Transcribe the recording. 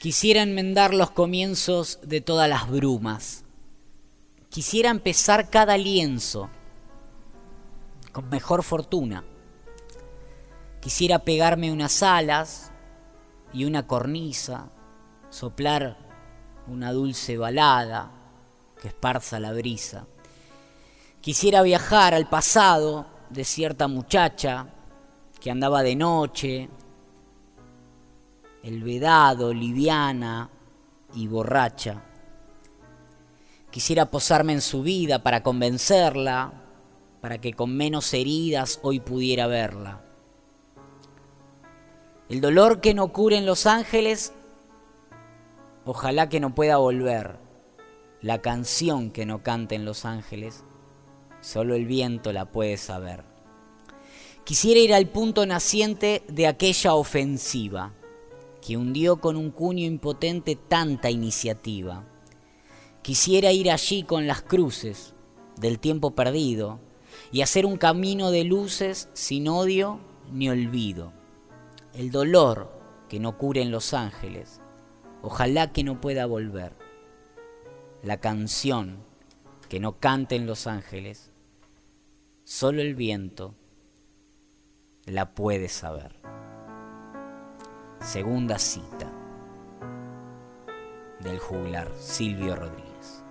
Quisiera enmendar los comienzos de todas las brumas. Quisiera empezar cada lienzo con mejor fortuna. Quisiera pegarme unas alas y una cornisa, soplar una dulce balada que esparza la brisa. Quisiera viajar al pasado de cierta muchacha que andaba de noche, el vedado, liviana y borracha. Quisiera posarme en su vida para convencerla, para que con menos heridas hoy pudiera verla. El dolor que no cure en los ángeles, ojalá que no pueda volver. La canción que no cante en los ángeles, solo el viento la puede saber. Quisiera ir al punto naciente de aquella ofensiva que hundió con un cuño impotente tanta iniciativa. Quisiera ir allí con las cruces del tiempo perdido y hacer un camino de luces sin odio ni olvido. El dolor que no cure en los ángeles, ojalá que no pueda volver. La canción que no cante en los ángeles, solo el viento la puede saber. Segunda cita del juglar Silvio Rodríguez.